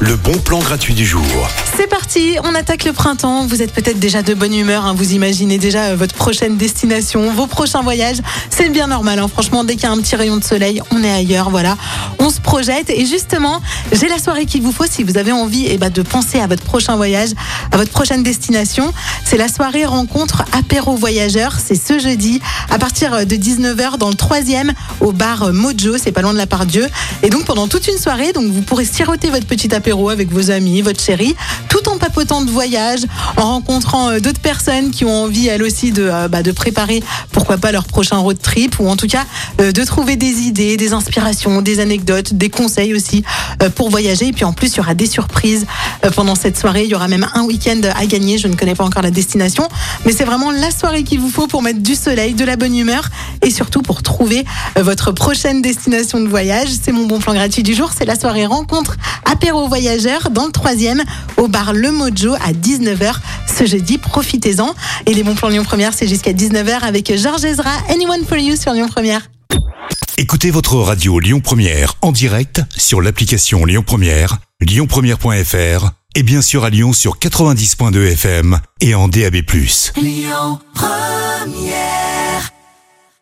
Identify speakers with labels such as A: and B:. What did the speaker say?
A: le bon plan gratuit du jour.
B: C'est parti, on attaque le printemps. Vous êtes peut-être déjà de bonne humeur, hein. vous imaginez déjà euh, votre prochaine destination, vos prochains voyages. C'est bien normal, hein. franchement, dès qu'il y a un petit rayon de soleil, on est ailleurs, voilà. On se projette et justement, j'ai la soirée qu'il vous faut si vous avez envie eh ben, de penser à votre prochain voyage, à votre prochaine destination. C'est la soirée rencontre apéro voyageurs. C'est ce jeudi à partir de 19h dans le troisième au bar Mojo, c'est pas loin de la part Dieu. Et donc pendant toute une soirée, donc vous pourrez siroter votre petit apéro avec vos amis, votre chérie, tout en papotant de voyage, en rencontrant euh, d'autres personnes qui ont envie elles aussi de, euh, bah, de préparer pourquoi pas leur prochain road trip ou en tout cas euh, de trouver des idées, des inspirations, des anecdotes, des conseils aussi pour voyager. Et puis en plus, il y aura des surprises pendant cette soirée. Il y aura même un week-end à gagner. Je ne connais pas encore la destination, mais c'est vraiment la soirée qu'il vous faut pour mettre du soleil, de la bonne humeur et surtout pour trouver euh, votre prochaine destination de voyage. C'est mon bon plan gratuit du jour. C'est la soirée rencontre apéro voyageurs dans le troisième au bar Le Mojo à 19h ce jeudi. Profitez-en. Et les bons plans Lyon Première, c'est jusqu'à 19h avec Georges Ezra. Anyone for you sur Lyon Première.
A: Écoutez votre radio Lyon Première en direct sur l'application Lyon Première, lyonpremière.fr et bien sûr à Lyon sur 90.2 FM et en DAB+.